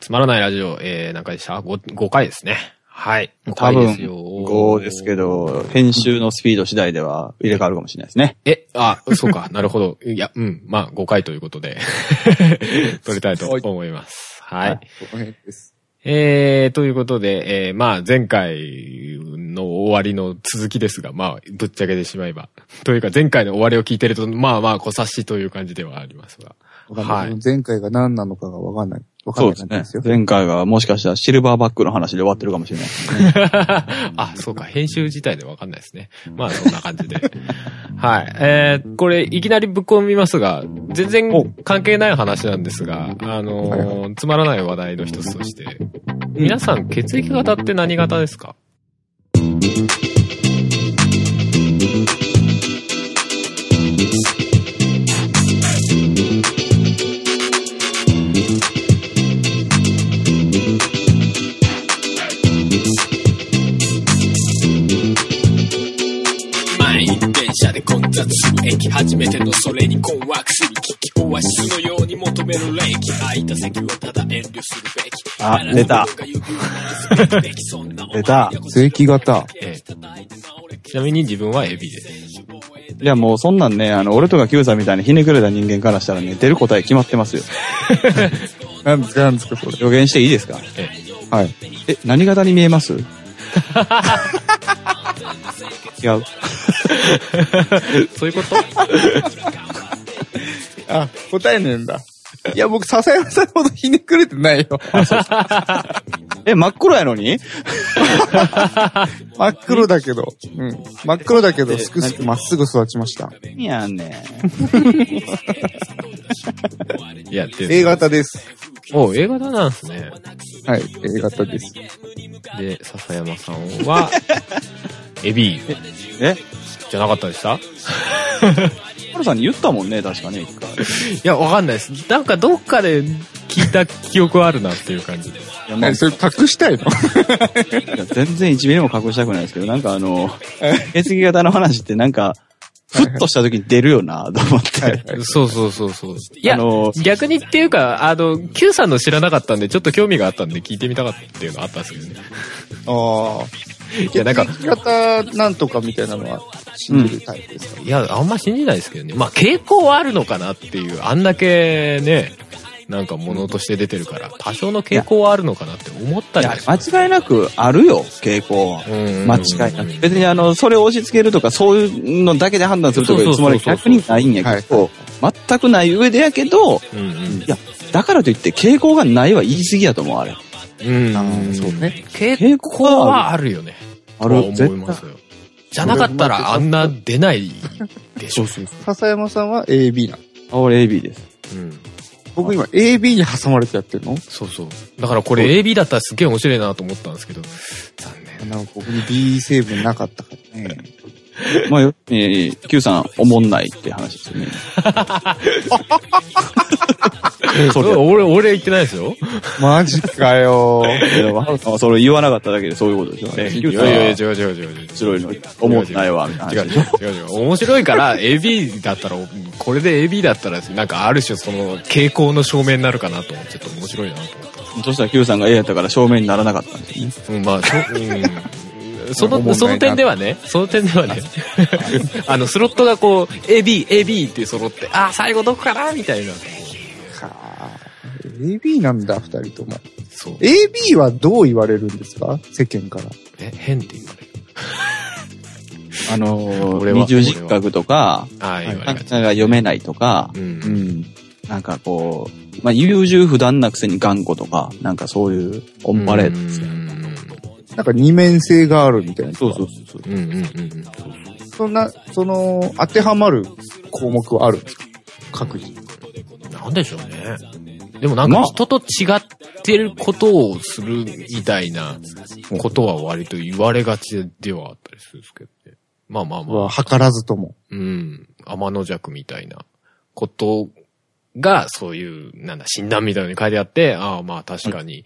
つまらないラジオ、えー、何回でした？5, ?5 回ですね。はい。5多分回ですよ。5ですけ。ど、編集のスピード次第では入れ替わるかもしれないですね。え、あ、そうか、なるほど。いや、うん、まあ、5回ということで、撮りたいと思います。はい。この辺です。えー、ということで、えー、まあ、前回の終わりの続きですが、まあ、ぶっちゃけてしまえば。というか、前回の終わりを聞いてると、まあまあ、小察しという感じではありますが。わかんない。はい前回が何なのかがわかんない。わかんそうですねない感じですよ。。前回はもしかしたらシルバーバックの話で終わってるかもしれないですね。あ、そうか、編集自体でわかんないですね。まあ、そんな感じで。はい。えー、これ、いきなりぶっ込みますが、全然関係ない話なんですが、あのーつまらない話題の一つとして、皆さん、血液型って何型ですか？満駅初めてのそれに困惑する危機オアシスのように求める霊気空いた席はただ遠慮するべきあ出た出た。正規型。ええちなみに自分はエビです。いやもうそんなんね、あの、俺とか Q さんみたいにひねくれた人間からしたらね、出る答え決まってますよ。なんですか、なんですか、それ。予言していいですか？えはい。え、何型に見えます？違う。え そういうこと？あ、答えねえんだ。いや、僕、笹山さんほどひねくれてないよ。え、真っ黒やのに？真っ黒だけど。うん。真っ黒だけど、すくすくまっすぐ育ちました。いやんねい や、で A 型です。お A 型なんですね。はい、A 型です。で、笹山さんは、エビえ？じゃなかったでした？ハルさんに言ったもんね、確かね、一回。いや、わかんないです。なんかどっかで聞いた記憶はあるなっていう感じで。いや、まあ何それ隠したいの？いや全然1ミリも隠したくないですけど、なんかあの、血液型の話ってなんか、ふっとした時に出るよな、と思って。そうそうそうそう。いや、あの逆にっていうか、あの、Q さんの知らなかったんで、ちょっと興味があったんで聞いてみたかったっていうのはあったんですけどね。ああ。いや、なんか、血液型なんとかみたいなのは信じるタイプですか、いや、あんま信じないですけどね。まあ、傾向はあるのかなっていう、あんだけね、なんか物として出てるから、多少の傾向はあるのかなって思ったりはします間違いなくあるよ、傾向は。うん間違いなく。別にあの、それを押し付けるとか、そういうのだけで判断するとかいうつもりは逆にないんやけど、全くない上でやけど、うんうんいや、だからといって傾向がないは言い過ぎやと思う、あれ。うん。そうね。傾向はあるよね。ある思いますよ。じゃなかったらあんな出ないでしょ。笹山さんは AB なの。あ俺 AB です。うん。僕今 AB に挟まれてやってるの？そうそう。だからこれ AB だったらすっげえ面白いなと思ったんですけど、残念。なんか僕に B 成分なかったからね。まあ、よえー、Q さん、おもんないって話ですよね。それ 俺、俺言ってないですよ。マジかよいやハルさんはそれ言わなかっただけでそういうことでしょ。えいやいや違う違う違う違う。面白いの、思んないわ、みたいな違う。違う違う。面白いから AB だったら、これで AB だったら、なんかある種その傾向の証明になるかなと思って、ちょっと面白いなと思った。そしたら Q さんが A やったから証明にならなかったんですね。うん、まあ、そ、うん。その、その点ではね、その点ではね、あの、スロットがこう、AB、AB って揃って、あー、最後どこかなみたいな。はあ AB なんだ、二人とも。そう。AB はどう言われるんですか？世間から。え、変って言われる。あのー、二重人格とか、ああ、言わなんかれがち。読めないとかう、。うんん。なんかこう、まあ、優柔不断なくせに頑固とか、なんかそういう、オンパレードですよ。うんなんか二面性があるみたいな。そうそうそうそう。うんうんうんうん。そんな、その、当てはまる項目はあるんですか？各自。なんでしょうね。でもなんかまあ人と違ってることをするみたいなことは割と言われがちではあったりするんですけどね。まあまあまあ。は、図らずとも。うん。天の弱みたいなことが、そういう、なんだ、診断みたいなのに書いてあって、ああまあ確かに、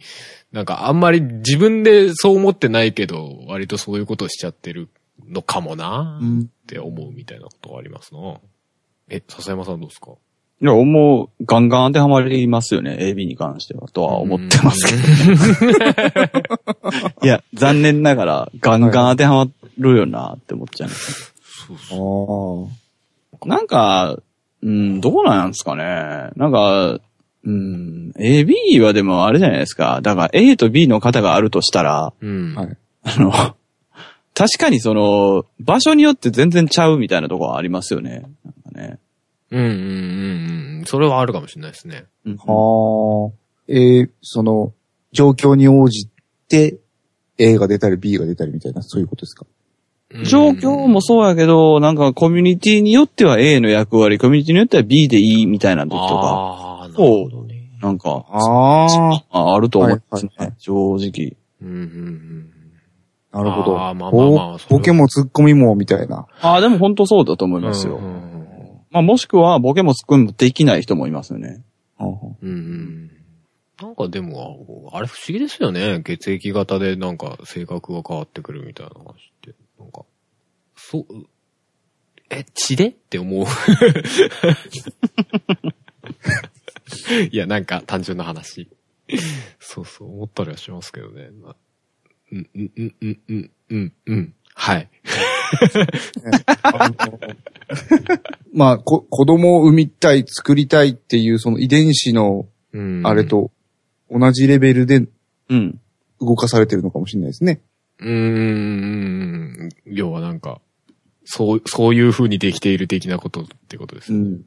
なんかあんまり自分でそう思ってないけど、割とそういうことをしちゃってるのかもなうん。って思うみたいなことがありますな。え、笹山さんどうですか？いや、もう、ガンガン当てはまりますよね、AB に関しては、とは思ってますけど。いや、残念ながら、ガンガン当てはまるよなって思っちゃう。ああ。なんか、うん、どうなんですかね。なんか、うん、AB はでもあれじゃないですか。だから A と B の型があるとしたら、うん。はいあの、確かにその、場所によって全然ちゃうみたいなところはありますよね。なんかね。うんうんうんうん。それはあるかもしれないですね。うんはあ。えーその、状況に応じて、A が出たり B が出たりみたいな、そういうことですか？状況もそうやけど、なんかコミュニティによっては A の役割、コミュニティによっては B でいいみたいな時とか、ああ、なるほどね。なんか、ああ。ああると思いますね、はいはい正直。うんうんうん。なるほど。あーまあまあまあボケもツッコミも、みたいな。ああ、でも本当そうだと思いますよ。うんうんまあもしくはボケもツッコミもできない人もいますよね。うんうん。なんかでも、あれ不思議ですよね。血液型でなんか性格が変わってくるみたいな話って。なんか、そう、え、血でって思う。いや、なんか単純な話。そうそう、思ったりはしますけどね。うん、うん、うん、うん、うん、うん。はい。まあ、こ、子供を産みたい、作りたいっていう、その遺伝子の、うんあれ。と、同じレベルでうん。動かされてるのかもしれないですね。うーん。要はなんか、そう、そういう風にできている的なことってことですね。うん。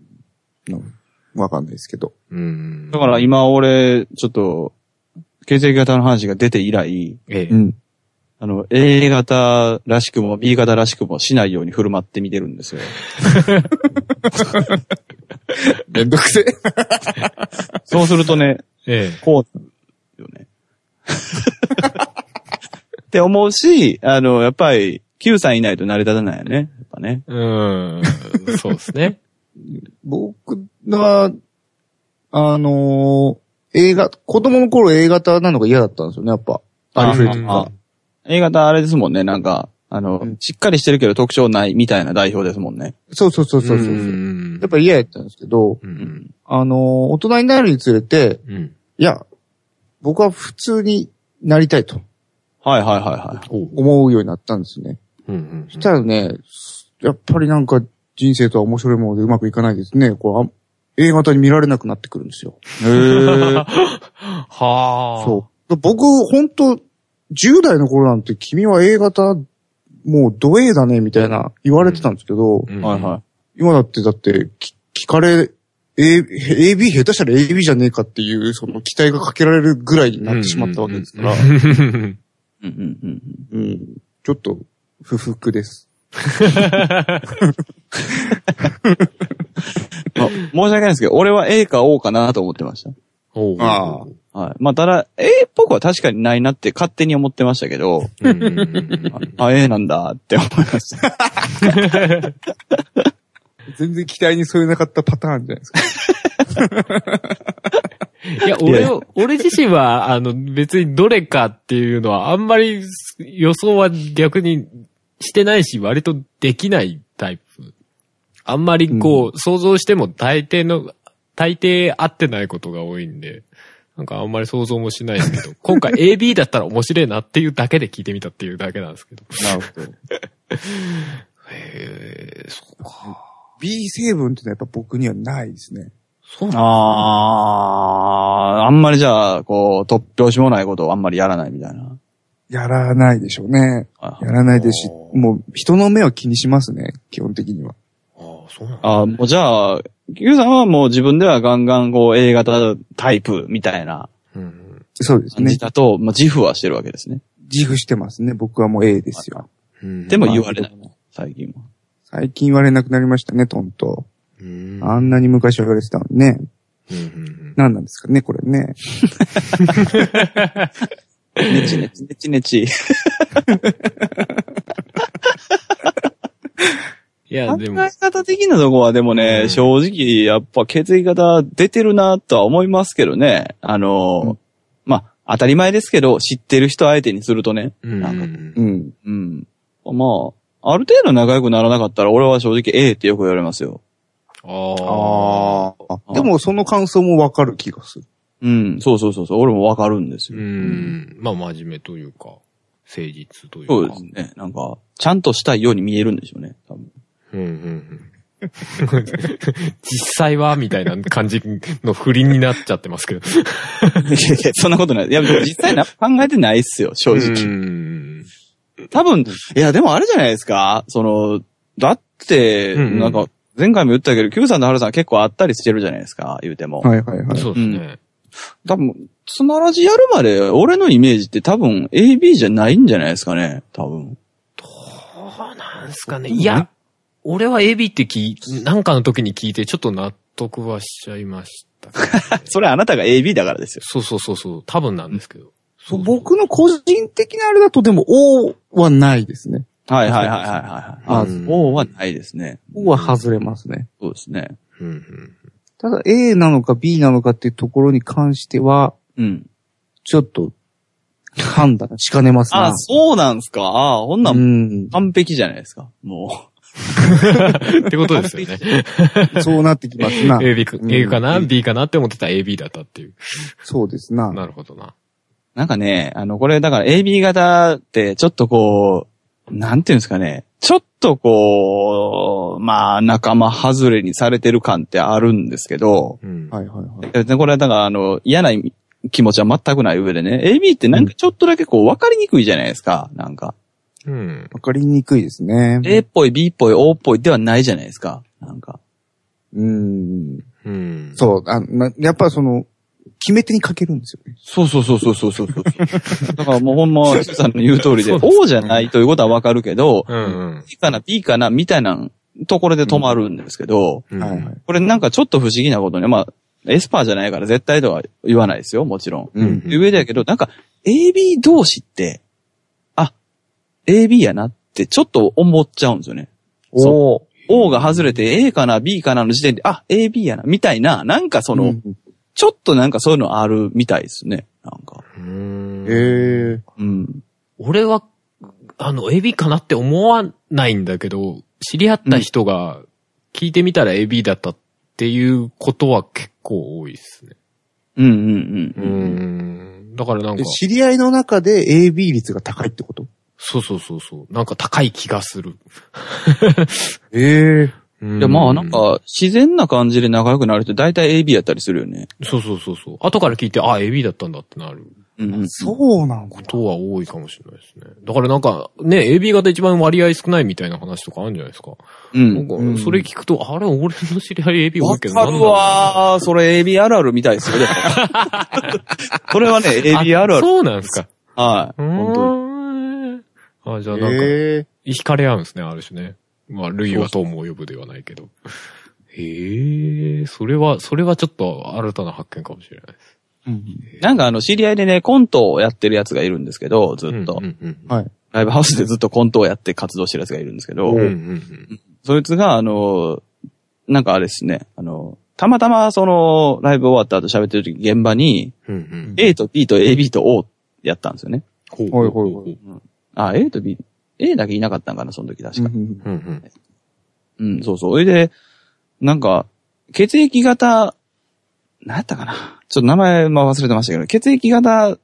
うんわかんないですけど。うん。だから、今俺、ちょっと、血液型の話が出て以来、ええ。うん。あの、A 型らしくも B 型らしくもしないように振る舞ってみてるんですよ。めんどくせえ。そうするとね、ええ。こうなるよね。って思うし、あの、やっぱり、Q さんいないと成り立たないよね。やっぱね。うーん。そうですね。僕は、あのー映画、子供の頃 A 型なのが嫌だったんですよね、やっぱ。ありふれとうんか。A 型あれですもんね、なんか、あの、うんしっかりしてるけど特徴ないみたいな代表ですもんね。そうそうそうそうそう。んやっぱ嫌やったんですけど、う。うんん。あのー大人になるにつれて、うん。いや、僕は普通になりたいとはいはいはいはい。思うようになったんですね。うんうん。そしたらね、やっぱりなんか人生とは面白いものでうまくいかないですね。これあ A 型に見られなくなってくるんですよ。へー。はあ。そう。僕、本当10代の頃なんて君は A 型、もうド A だね、みたいな言われてたんですけど、うん。はいは今だってだって、き聞かれ、A、AB 下手したら AB じゃねえかっていう、その期待がかけられるぐらいになってしまったわけですから、うんうんうんい。うんうんうん。うん、ちょっと、不服です。ま あ、申し訳ないですけど、俺は A か O かなと思ってましおうあた。はい。まあ、ただ、A っぽくは確かにないなって勝手に思ってましたけど、うんうんうんうんあ、A なんだって思いました。全然期待に添えなかったパターンじゃないですか。いや、俺を、俺自身は、あの、別にどれかっていうのは、あんまり予想は逆にしてないし、割とできないタイプ。あんまりこう、想像しても大抵の、大抵合ってないことが多いんで、なんかあんまり想像もしないですけど、今回 AB だったら面白いなっていうだけで聞いてみたっていうだけなんですけど。なるほど。へえ、そうか。B 成分ってのはやっぱ僕にはないですね。そうなんあー、あんまりじゃあ、こう、突拍子もないことをあんまりやらないみたいな。やらないでしょうね。あやらないですし、もう人の目を気にしますね、基本的には。ああ、そうなんだ。あーもうじゃあ、Q さんはもう自分ではガンガンこう A 型タイプみたいなうんそうですね感じ。だと、まあ、自負はしてるわけですね。自負してますね。僕はもう A ですよ。うん。でも言われない、最近は。最近言われなくなりましたね、トント。うん、あんなに昔は言われてたのにね。何なんですかね、これね。ねちねちねちねち。いや、考でもえ、方的なとこはでもね、うん正直、やっぱ血液型出てるなとは思いますけどね。あの、うんまあ、当たり前ですけど、知ってる人相手にするとね。うんなんかうん。うん。まあ、ある程度仲良くならなかったら、俺は正直 A ってよく言われますよ。ああ。でもその感想もわかる気がする。うん、そうそうそうそう、俺もわかるんですうよ。ん。まあ、真面目というか、誠実というか。そうですね。なんか、ちゃんとしたいように見えるんでしょうね、多分。うんうんうん。実際はみたいな感じの不倫になっちゃってますけど。いやいや、そんなことない。いや、実際な、考えてないっすよ、正う直。ん。多分、いや、でもあれじゃないですかその、だって、うんうんなんか、前回も言ったけど、Q さんとハルさん結構あったりしてるじゃないですか、言うても。はいはいはい。そうですね。多分、つならじやるまで、俺のイメージって多分 AB じゃないんじゃないですかね、多分。どうなんすかね。いや、俺は AB って聞い、なんかの時に聞いてちょっと納得はしちゃいましたね、それあなたが AB だからですよ。そうそうそうそう。多分なんですけど。そう僕の個人的なあれだとでも O はないですね。はいはいはいはいはい。あ、うんそうはないですね。O は外れますね。そうですね。うんうん。ただ A なのか B なのかっていうところに関しては、うん。ちょっと判断しかねますな。あ、そうなんすか。あ、ほんなうんん。完璧じゃないですか。も ってことですよね。そうなってきますな。A, B か、うん A かな、?B かなって思ってたら AB だったっていう。そうですな。なるほどな。う。なんかね、あの、これだから AB 型ってちょっとこう、なんていうんですかね。ちょっとこう、まあ、仲間外れにされてる感ってあるんですけど、うん。はいはいはい。えこれはだからあの、嫌な気持ちは全くない上でね、AB ってなんかちょっとだけこう分かりにくいじゃないですか。なんか。うん。わかりにくいですね。A っぽい、B っぽい、O っぽいではないじゃないですか。なんか。うん。うん。そう、あなやっぱその、決め手にかけるんですよね。そうそうそうそうそうそうそう。だからもうほんま、キさんの言う通りで、O じゃないということはわかるけど、うんうん。B かな、B かな、みたいなところで止まるんですけど、うん。はいはい。これなんかちょっと不思議なことね、まあ、エスパーじゃないから絶対とは言わないですよ、もちろん。うん上だけど、なんか AB 同士って、あ、AB やなってちょっと思っちゃうんですよね。おー O が外れて A かな、B かなの時点で、あ、AB やな、みたいな、なんかその、うんちょっとなんかそういうのあるみたいですね。なんか。うんええうん。俺は、あの、AB かなって思わないんだけど、知り合った人が聞いてみたら AB だったっていうことは結構多いですね。うんうんう。うんん。だからなんかで、知り合いの中で AB 率が高いってこと？そうそうそうそう。なんか高い気がする。ええいいや、まあなん、か、自然な感じで仲良くなるって大体 AB やったりするよね。そうそうそうそう。後から聞いて、あ、AB だったんだってなるうんうん。そうなんだ。ことは多いかもしれないですね。だからなんか、ね、AB 型一番割合少ないみたいな話とかあるんじゃないですか。うなんん。うんか、それ聞くと、あれ、俺の知り合い AB 多いけど、わかるわー。それ AB あるあるみたいですよ。でもそれはね、なんだろう AB あるある。そうなんですか。はい。う本当に。ーん。あ、じゃあなんか、ええ惹かれ合うんですね、ある種ね。まあ、類は友を呼ぶではないけど。へえ、それは、それはちょっと新たな発見かもしれないです。なんかあの、知り合いでね、コントをやってるやつがいるんですけど、ずっと。ライブハウスでずっとコントをやって活動してるやつがいるんですけどうん。うん、うんそいつが、あの、なんかあれですね、あの、たまたまその、ライブ終わった後喋ってる時現場に、うん。うんうん。A と B と AB と O やったんですよね。ほうほいほいほいあ、A と B、A だけいなかったんかな、その時確か。うんうんそうそう。それで、なんか、血液型、なんやったかな。ちょっと名前まあ忘れてましたけど、血液型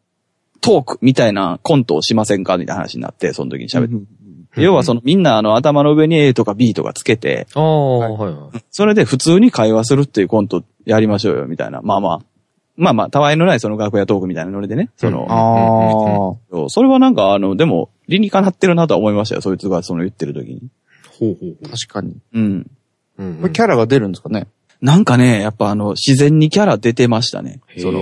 トークみたいなコントをしませんか？みたいな話になって、その時に喋って。うん要はそのみんなあの頭の上に A とか B とかつけて、はい。それで普通に会話するっていうコントやりましょうよ、みたいな。まあまあ。まあまあ、たわいのないその楽屋トークみたいなノリでね。その、ああ。それはなんかあの、でも、理にかなってるなとは思いましたよ、そいつがその言ってる時に。ほうほうほ確かに。うん。う。うんこれキャラが出るんですかね？なんかね、やっぱあの、自然にキャラ出てましたね。その。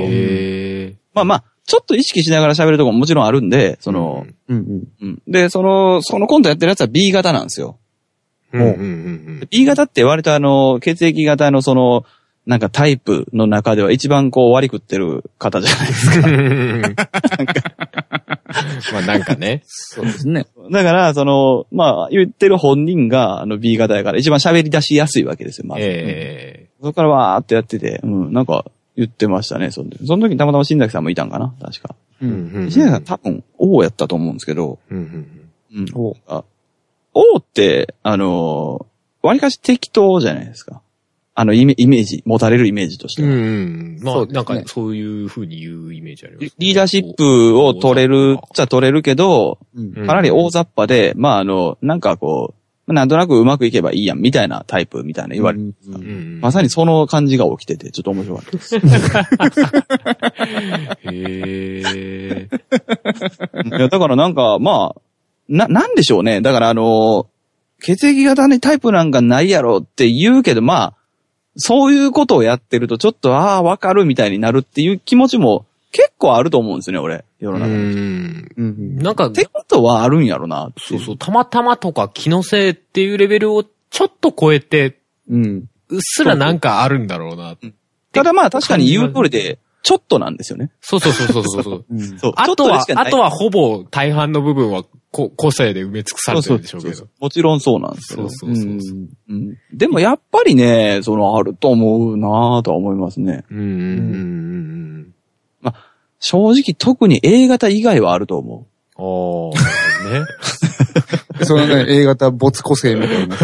まあまあ、ちょっと意識しながら喋るとこももちろんあるんで、その、うんうん。うん。で、その、そのコントやってるやつは B 型なんですよ。うん、うんうんうん。B 型って割とあの、血液型のその、なんかタイプの中では一番こう割り食ってる方じゃないですか。まあなんかね。そうですね。だから、その、まあ、言ってる本人があの B 型やから一番喋り出しやすいわけですよ、まず。えそこからわーってやってて、うん、なんか言ってましたね、その時。その時にたまたま新崎さんもいたんかな、確か。え。うんうんうん。新崎さん多分、王やったと思うんですけど、うんうんうん。おあ王って、あのー、割かし適当じゃないですか。あのイメイメージ、持たれるイメージとしては。うんうん。まあ、ねなんかそういう風に言うイメージあります、ね。リーダーシップを取れるっちゃ取れるけど、うんうんかなり大雑把で、まああの、なんかこう、なんとなくうまくいけばいいやん、みたいなタイプみたいな言われる。うん。まさにその感じが起きてて、ちょっと面白かったです。へえ。いや、だからなんか、まあ、な、なんでしょうね。だからあの、血液型にタイプなんかないやろって言うけど、まあ、そういうことをやってると、ちょっと、ああ、わかるみたいになるっていう気持ちも結構あると思うんですよね、俺。世のう中に。っん。うんなんか、てことはあるんやろなそうそう、たまたまとか気のせいっていうレベルをちょっと超えて、うん。うっすらなんかあるんだろうな。ただまあ確かに言う通りで、ちょっとなんですよね。そうそうそうそうそう。あとは、あとははほぼ大半の部分はこ個性で埋め尽くされてるんでしょうけど。もちろんそうなんですけどそう。そうそうそう。うんでもやっぱりね、そのあると思うなぁとは思いますね。うんうんうんうん正直特に A 型以外はあると思うん。ああ、ね。そのね、A 型没個性みたいな。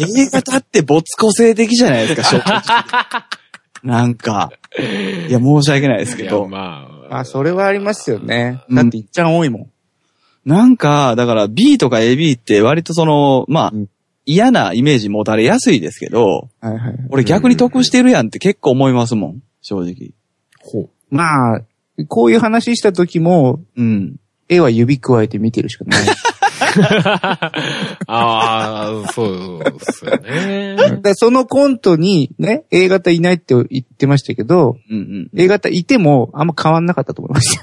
A 型って没個性的じゃないですか、正直。なんか。いや、申し訳ないですけど。まあ。あ、それはありますよね。うんだっていっちゃん多いもん。なんか、だから B とか AB って割とその、まあ、うん嫌なイメージ持たれやすいですけど、はいはい。俺逆に得してるやんって結構思いますもん、正直。ほう。まあ、こういう話した時も、うん。絵は指加えて見てるしかない。ああ、そうですよね。でそのコントにね、A 型いないって言ってましたけど、うんうん。A 型いてもあんま変わんなかったと思います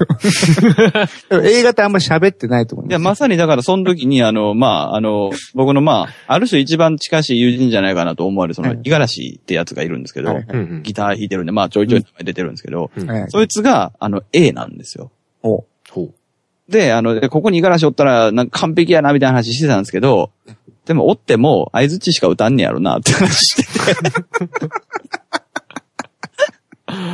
よ。A 型あんま喋ってないと思います。いや、まさにだからその時に、あの、まあ、あの、僕のまあ、ある種一番近しい友人じゃないかなと思われる、その、はい五十嵐ってやつがいるんですけど、はいはいうんうんギター弾いてるんで、まあ、ちょいちょい名前出てるんですけど、はいそいつが、あの、A なんですよ。お。で、あの、でここに五十嵐おったら、なんか完璧やな、みたいな話してたんですけど、でも、おっても、相づちしか歌んねやろな、って話してて。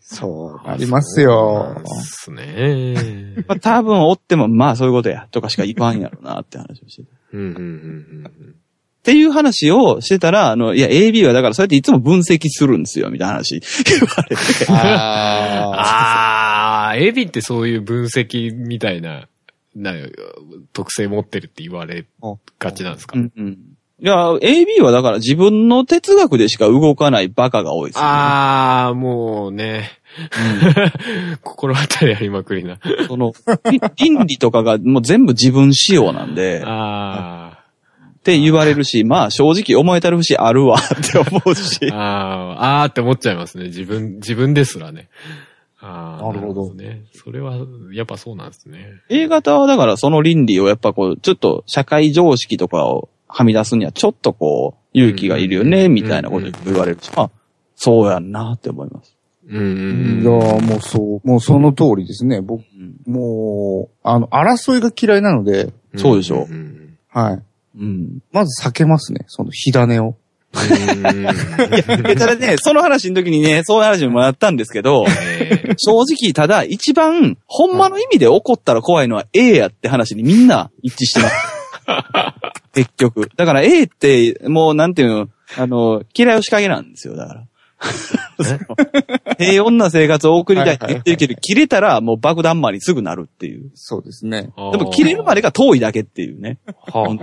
そう、ありますよ。ですね。まあ、多分、おっても、まあ、そういうことや、とかしか言わんやろな、って話をしてて。うんうんうんうんっていう話をしてたら、あの、いや、AB はだからそうやっていつも分析するんですよ、みたいな話言われて。あああ、エビってそういう分析みたいな、な、特性持ってるって言われがちなんですか、うんうん。いや、AB はだから自分の哲学でしか動かないバカが多いですよ、ね。ああ、もうね。心当たりありまくりな。その、り倫理とかがもう全部自分仕様なんで、あって言われるし、まあ正直思えたる節あるわって思うしあ、。ああ、あーって思っちゃいますね。自分、自分ですらね。ああ、なるほどね。それは、やっぱそうなんですね。A 型はだからその倫理をやっぱこう、ちょっと社会常識とかをはみ出すにはちょっとこう、勇気がいるよね、うんみたいなこと言われるし、まあ、そうやんなって思います。うんうあ。んいや、もうそう、もうその通りですね。僕、うんもう、あの、争いが嫌いなので、うん。そうでしょんんはい。うん。まず避けますね。その火種を。うん。いや、ただね、その話の時にね、そういう話もあったんですけど、えー正直、ただ、一番、ほんまの意味で怒ったら怖いのは A やって話にみんな一致してます。結局。だから A って、もうなんていうの、あの、嫌いを仕掛けなんですよ、だから。平穏な生活を送りたいって言ってるけど、切れたらもう爆弾魔にすぐなるっていう。そうですね。でも切れるまでが遠いだけっていうね。はあ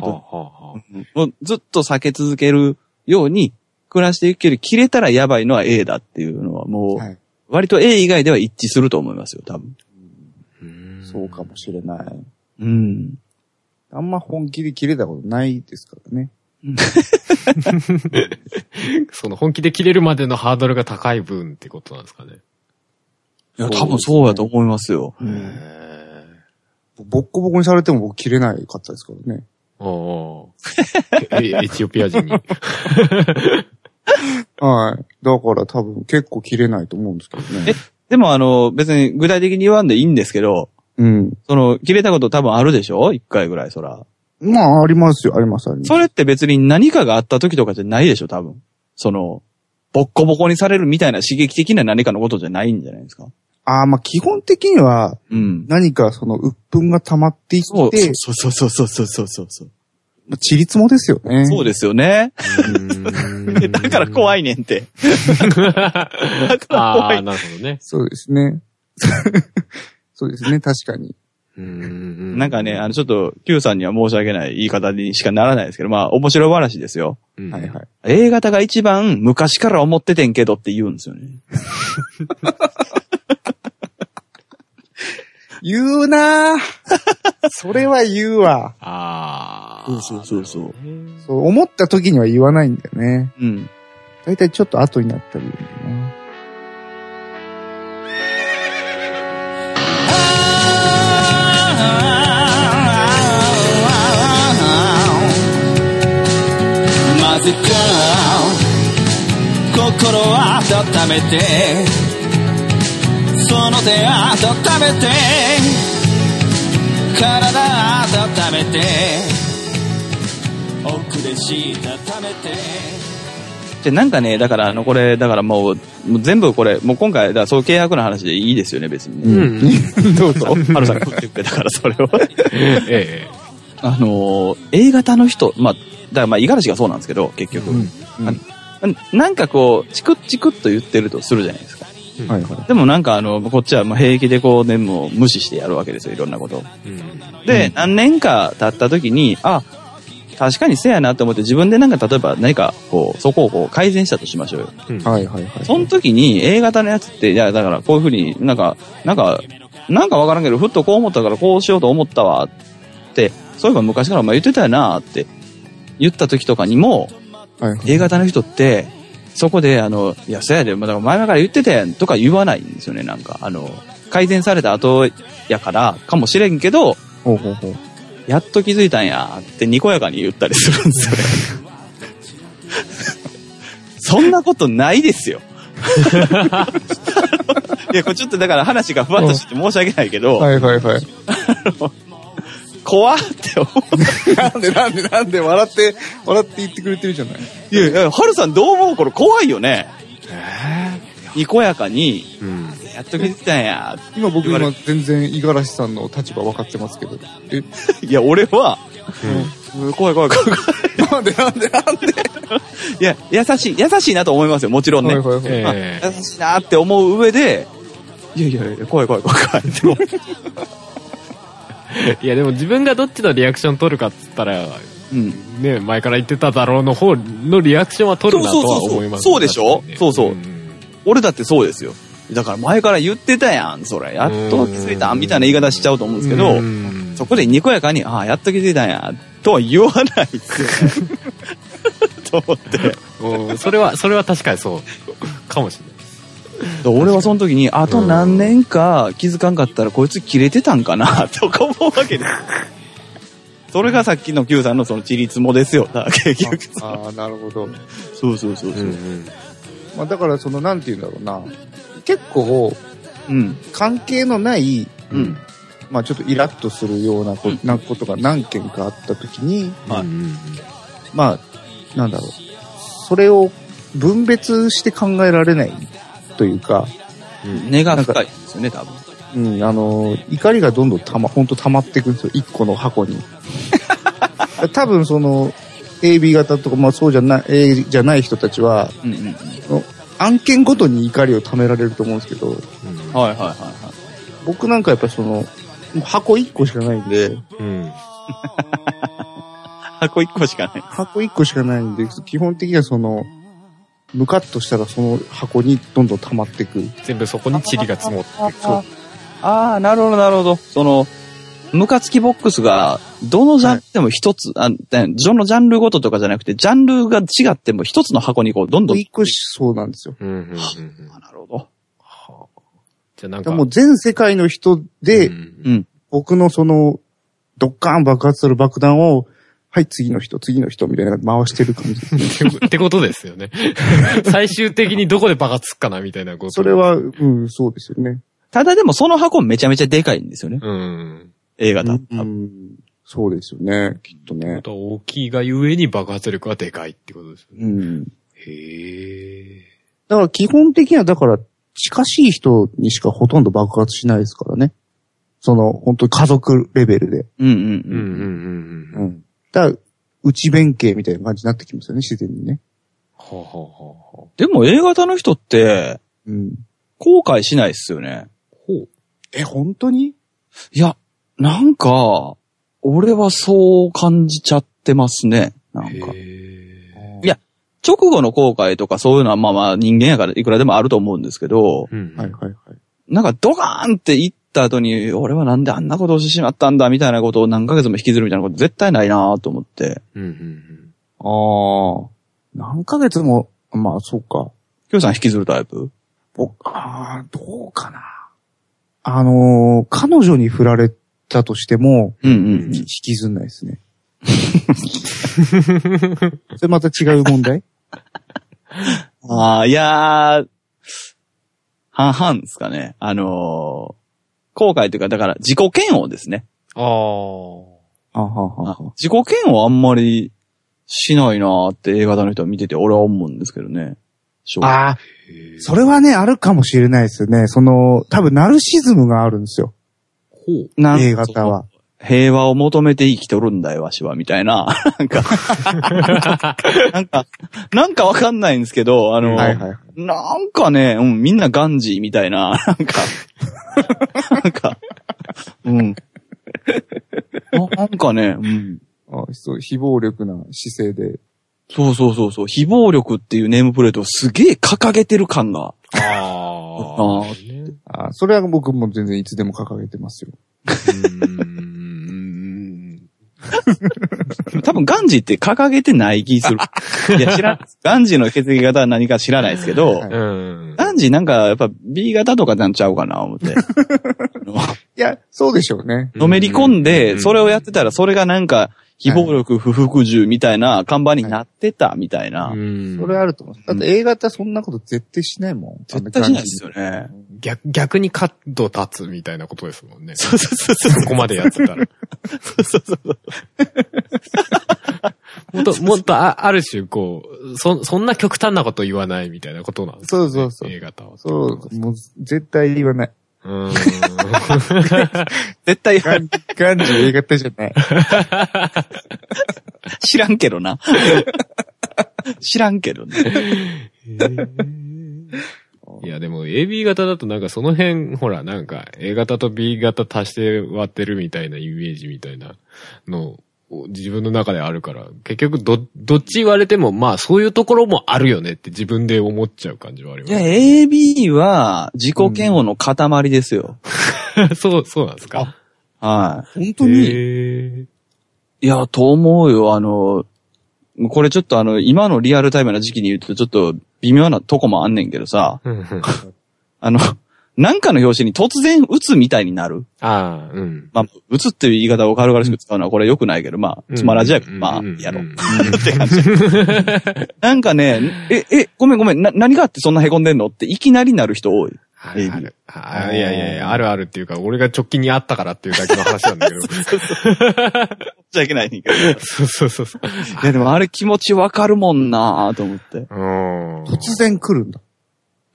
もうずっと避け続けるように暮らしていくけど、切れたらやばいのは A だっていうのはもう、はい。割と A 以外では一致すると思いますよ、多分。うんそうかもしれない。うん。あんま本気で切れたことないですからね。その本気で切れるまでのハードルが高い分ってことなんですかね。いや、多分そうやと思いますよ。へボッコボコにされても僕切れないかったですからね。ーおーえエチオピア人に。はい。だから多分結構切れないと思うんですけどね。でもあの、別に具体的に言わんでいいんですけど、うん。その、切れたこと多分あるでしょ？一回ぐらい、そら。まあ、ありますよ、あります、あります。それって別に何かがあった時とかじゃないでしょ？多分。その、ボッコボコにされるみたいな刺激的な何かのことじゃないんじゃないですか？ああ、まあ基本的にはうん。何かその鬱憤が溜まっていそうって、そうそうそうそうそうそうそう。まあ、ちりつもですよね。そうですよね。うん だから怖いねんって。だからああ、怖い。なるほどね。そうですね。そうですね、確かに。うんなんかね、あの、ちょっと、Q さんには申し訳ない言い方にしかならないですけど、まあ、面白話ですよ。うんはいはい。A 型が一番昔から思っててんけどって言うんですよね。言うなぁ それは言うわ。ああ。そうそうそうそうそう、思った時には言わないんだよね。うん。だいたいちょっと後になったり言うんだよな。まずか心温めてその手温めて体温めて奥でしたためてで、なんかね、だから、あの、これ、だからもう、もう全部これ、もう今回、だからそう契約の話でいいですよね、別にうね。ん。どうぞ。ハルさんが食ってくれたから、それを。ええ。あのー、A 型の人、まあ、だからまあ、五十嵐がそうなんですけど、結局。うんあのなんかこう、チクッチクッと言ってるとするじゃないですか。はいはでもなんかあの、こっちはもう平気でこうね、もう無視してやるわけですよ、いろんなことを。うんで、何年か経った時に、あ、確かにせやなって思って自分でなんか例えば何かこう、そこをこう改善したとしましょうよ。うんい。はいはいはい。その時に A 型のやつって、いやだからこういうふうになんか、なんか、なんかわからんけど、ふっとこう思ったからこうしようと思ったわって、そういえば昔からお前言ってたよなって言った時とかにも、はいはい A 型の人って、そこで、あの、いや、そやで、まあだから前々から言ってたやんとか言わないんですよね、なんか。あの、改善された後やから、かもしれんけど、ほうほうほう。やっと気づいたんやってにこやかに言ったりするんですよね。そんなことないですよ。いや、これちょっとだから話がふわっとして申し訳ないけど、はいはいはい。怖って思う。なんでなんでなんで笑って、笑って言ってくれてるじゃない？いやいや、はるさんどう思う？これ怖いよね。にこやかに、うん。やっと気づいたんや。今僕今全然五十嵐さんの立場分かってますけど。え、いや、俺は、うん怖い怖い怖い怖い。なんでなんでなんで？いや、優しい、優しいなと思いますよ、もちろんね。はいはいはい。ええ。優しいなって思う上で、いやいやいや、怖い怖い怖い怖い。いや、でも自分がどっちのリアクション取るかっつったら、うん。ね、前から言ってただろうの方のリアクションは取るなとは思いますそうそうそうそうでしょ？ねそうそうん俺だってそうですよ。だから前から言ってたやん、それ。やっと気づいたみたいな言い方しちゃうと思うんですけどう、んそこでにこやかに、ああ、やっと気づいたんや、とは言わないですよね。と思って。うんそれは、それは確かにそう。かもしれない。俺はその時に、あと何年か気づかんかったらこいつ切れてたんかな、とか思うわけです。それがさっきの Q さんのそのチリツモですよ。だから結局。ああ、なるほど。そうそうそうそう。まあだからその、なんて言うんだろうな。結構、うん。関係のない、うん。まあちょっとイラッとするようなこ,、うんなことが何件かあった時に、はいうんまあ、なんだろう。それを分別して考えられないというか、根が深いですよね、多分。うん、あの、怒りがどんどんたま、ほんと溜まっていくんですよ。一個の箱に。多分その、AB 型とか、まあそうじゃない、A じゃない人たちは、うんうんうん。案件ごとに怒りを溜められると思うんですけど、うんはいはいはいはい。僕なんかやっぱりその、箱一個しかないんで、うん。箱一個しかない。箱一個しかないんで、基本的にはその、ムカッとしたらその箱にどんどん溜まっていく。全部そこに塵が積もってそう。ああ、なるほどなるほど。その、ムカつきボックスが、どのジャンルでも一つ、あ、ねどのジャンルごととかじゃなくて、ジャンルが違っても一つの箱にこう、どんどん。一個し、そうなんですよ。うんうんうんうんあなるほど。はあじゃあなんか、でもう全世界の人で、うんうん。僕のその、ドッカーン爆発する爆弾を、はい、次の人、次の人みたいな回してる感じ。ってことですよね。最終的にどこで爆発すっかなみたいなこと。それは、うん、そうですよね。ただでもその箱めちゃめちゃでかいんですよね。うん。A 型。うん、そうですよね、きっとね大きいがゆえに爆発力はでかいってことですよね。うん。へえ。だから基本的には、だから、近しい人にしかほとんど爆発しないですからね。その、本当に家族レベルで。うんうんうんうんうん。うんうん。だから、内弁慶みたいな感じになってきますよね、自然にね。ほうほうほうほでも A 型の人って、うん。後悔しないっすよね。え、本当に？いや、なんか、俺はそう感じちゃってますね。なんか。へいや直後の後悔とかそういうのはまあまあ人間やからいくらでもあると思うんですけど、うん。はいはいはい。なんかドカーンって言った後に、俺はなんであんなことをしてしまったんだみたいなことを何ヶ月も引きずるみたいなこと絶対ないなと思って。うんうんああ。何ヶ月も、まあそうか。きょうさん引きずるタイプ？僕、ああ、どうかな。あのー彼女に振られたとしても、うんうん。引きずんないですね。それまた違う問題？ああ、いやー、半々ですかね。あのー後悔というか、だから自己嫌悪ですね。ああ。あははは。自己嫌悪あんまりしないなーって A 型の人は見てて俺は思うんですけどね。ああ、それはね、あるかもしれないですよね。その、多分ナルシズムがあるんですよ。ほう。A 型は。平和を求めて生きとるんだよ、わしは、みたいな。なんか、なんか、なんかわかんないんですけど、あの、はいはい。なんかね、うん、みんなガンジーみたいな、なんか、なんか、うん。ななんかね、うん。あそう、非暴力な姿勢で。そうそうそうそう、非暴力っていうネームプレートをすげえ掲げてる感が。あああ。あそれは僕も全然いつでも掲げてますよ。うん 多分ガンジーって掲げてない気する。いや、知らん。ガンジーの血液型は何か知らないですけど、はいうん。ガンジーなんかやっぱ B 型とかなんちゃうかな、思って。いや、そうでしょうね。のめり込んで、それをやってたら、ら、それがなんか、非暴力不服従みたいな看板になってたみたいな。うんそれあると思う。だって A 型そんなこと絶対しないもん。絶対しないですよね。逆、逆にカット立つみたいなことですもんね。そうそうそうそう。そこまでやってたら。もっと、もっとあ、ある種、こう、そ、そんな極端なこと言わないみたいなことなんですそうそうそう。A 型は。そう、もう絶対言わない。うん。絶対ガンガンジ A 型じゃない。知らんけどな。知らんけどね。いや、でも AB 型だとなんかその辺、ほら、なんか A 型と B 型足して割ってるみたいなイメージみたいなのを自分の中であるから、結局ど、どっち言われても、まあそういうところもあるよねって自分で思っちゃう感じはありまいや、AB は自己嫌悪の塊ですよ。す。そう、そうなんですか？は本当に？へい。や、と思うよ。あの、これちょっとあの、今のリアルタイムな時期に言うとちょっと微妙なとこもあんねんけどさ、うんうん あの、なんかの表紙に突然打つみたいになる。ああ、うん。まあ、打つっていう言い方を軽々しく使うのはこれ良くないけど、まあ、つまらじやまあ、やろう。って感じ。なん。かね、え、え、ごめん。ごめん、な、何があってそん。な凹ん。でん。のっていきなりなる人多い。あるある。あいやいやいや、あるあるっていうか、俺が直近にあったからっていうだけの話なん。だけど。じゃいけないねん。けど。いそうそうそうそう。や、でもあれ気持ちわかるもん。なと思って。うん。突然来るん。だ。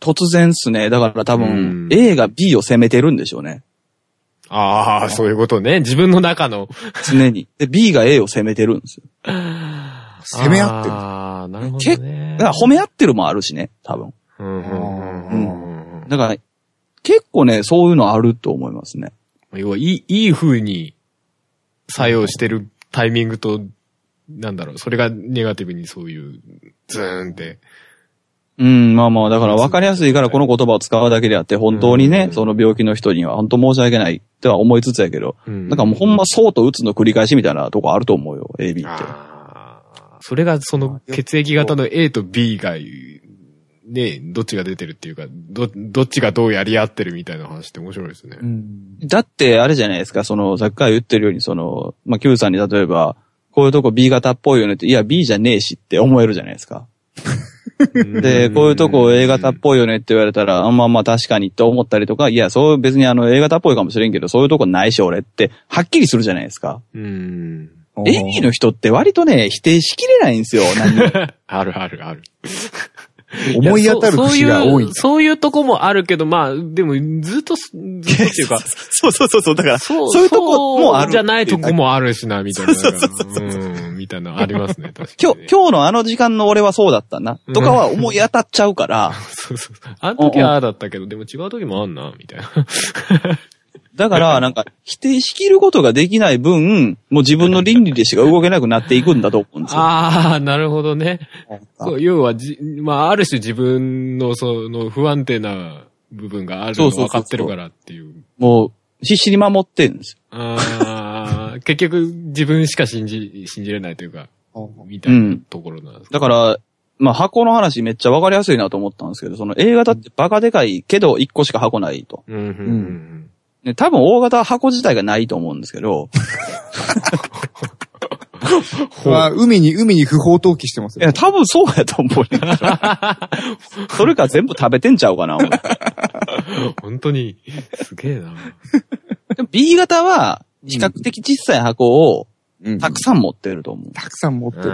突然っすね。だから多う分ん、A が B を攻めてるんでしょうね。ああ、そういうことね。自分の中の。常に。で、B が A を攻めてるんですよ。攻め合ってる。ああ、なるほど結ね。だから褒め合ってるもあるしね、多分。うんうんうんうんうんだから、結構ね、そういうのあると思いますね。要は、いい、いい風に作用してるタイミングと、なんだろう、それがネガティブにそういう、ズーンって。うん、まあまあ、だから分かりやすいからこの言葉を使うだけであって、本当にね、うんその病気の人には本当申し訳ないとは思いつつやけど、うんなんかもうほんまそうと打つの繰り返しみたいなとこあると思うよ、AB って。それがその血液型の A と B が、ね、どっちが出てるっていうか、ど、どっちがどうやり合ってるみたいな話って面白いですね。うん。だって、あれじゃないですか、その、さっきから言ってるように、その、まあ、Q さんに例えば、こういうとこ B 型っぽいよねって、いや、B じゃねえしって思えるじゃないですか。で、こういうとこ A 型っぽいよねって言われたら、あまあまあ確かにって思ったりとか、いや、そう別にあの A 型っぽいかもしれんけど、そういうとこないし俺って、はっきりするじゃないですか。うん。AB の人って割とね、否定しきれないんですよ、あるあるある。思い当たる節が多い。そういうとこもあるけど、まあ、でも、ずっと、ずっとっていうか、そうそうそうそう、だから、そう、そういうとこもあるそうじゃないとこもあるしな、みたいな。うん、みみたいなのありますね、確か今日、今日のあの時間の俺はそうだったな。とかは思い当たっちゃうから、そうそうそう。あの時はああだったけど、でも違う時もあんな、みたいな。だから、なんか、否定しきることができない分、もう自分の倫理でしか動けなくなっていくんだと思うんですよ。ああ、なるほどね。そう、要はじ、まあ、ある種自分の、その、不安定な部分があるのそうそうそうそう分かってるからっていう。もう、必死に守ってるんですよ。ああ、結局自分しか信じ、信じれないというか、みたいなところなんですか、だから、まあ箱の話めっちゃわかりやすいなと思ったんですけど、その A 型ってバカでかいけど1個しか箱ないと。うん、うん、うん。ね、多分大型は箱自体がないと思うんですけど、まあ、海に、海に不法投棄してますよいや、。多分そうやと思うね。それか全部食べてんちゃうかな。本当に、すげえな。でも B 型は、比較的小さい箱をうんたくさん持ってると思う。たくさん持ってる。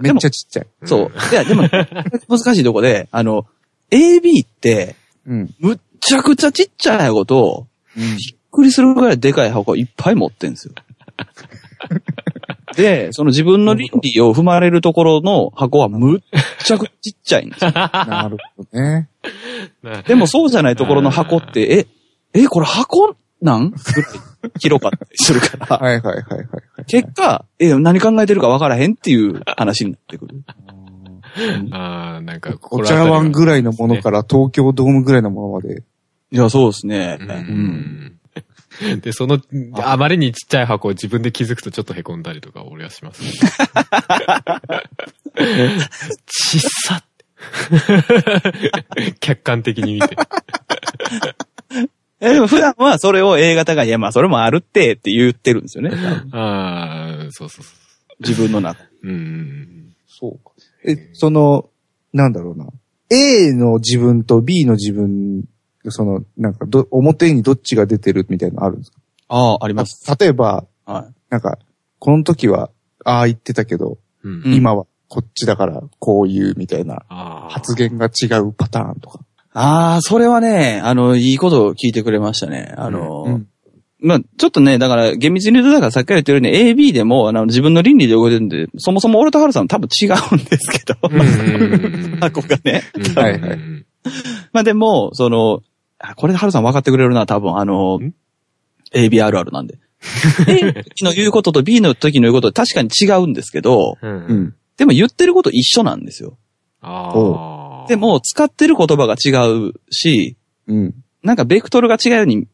めっちゃちっちゃい。そう。いや、でも、難しいとこで、あの、AB って、うん。むっちゃくちゃちっちゃい箱と、びっくりするぐらいでかい箱いっぱい持ってんですよ。で、その自分の倫理を踏まれるところの箱はむっちゃくちっちゃいんですよ。なるほどね。でもそうじゃないところの箱って、え、え、これ箱なん？ぐらい広かったりするから、はいはいはいはいはい。結果、え、何考えてるか分からへんっていう話になってくる。あーなんか、お茶碗ぐらいのものから東京ドームぐらいのものまで。いや、そうですね。ううんん。で、その、あまりにちっちゃい箱を自分で気づくとちょっと凹んだりとか俺はします、ね。ちっさって。客観的に見て。えでも普段はそれを A 型が、いや、まあそれもあるってって言ってるんですよね。ああ、そうそうそ自分の中。う。うん。そうか。え、その、なんだろうな。A の自分と B の自分、その、なんかど、表にどっちが出てるみたいなのあるんですか？ああ、あります。例えば、はい。なんか、この時は、ああ言ってたけど、うん。うん今はこっちだからこう言うみたいな。発言が違うパターンとか。ああ、それはね、あの、いいことを聞いてくれましたね。あの、うんまあ、ちょっとね、だから、厳密に言うと、だからさっきから言ってるように、AB でも、あの、自分の倫理で動いてるんで、そもそも俺とハルさん多分違うんですけど。箱がね。うんはいはいうんまあでも、その、あこれでハルさん分かってくれるな、多分、あのん、AB あるあるなんで。A の言うことと B の時の言うこと確かに違うんですけど、うん。ううん。ん。でも言ってること一緒なんですよ。で、も、使ってる言葉が違うし、うん。なんかベクトルが違うように、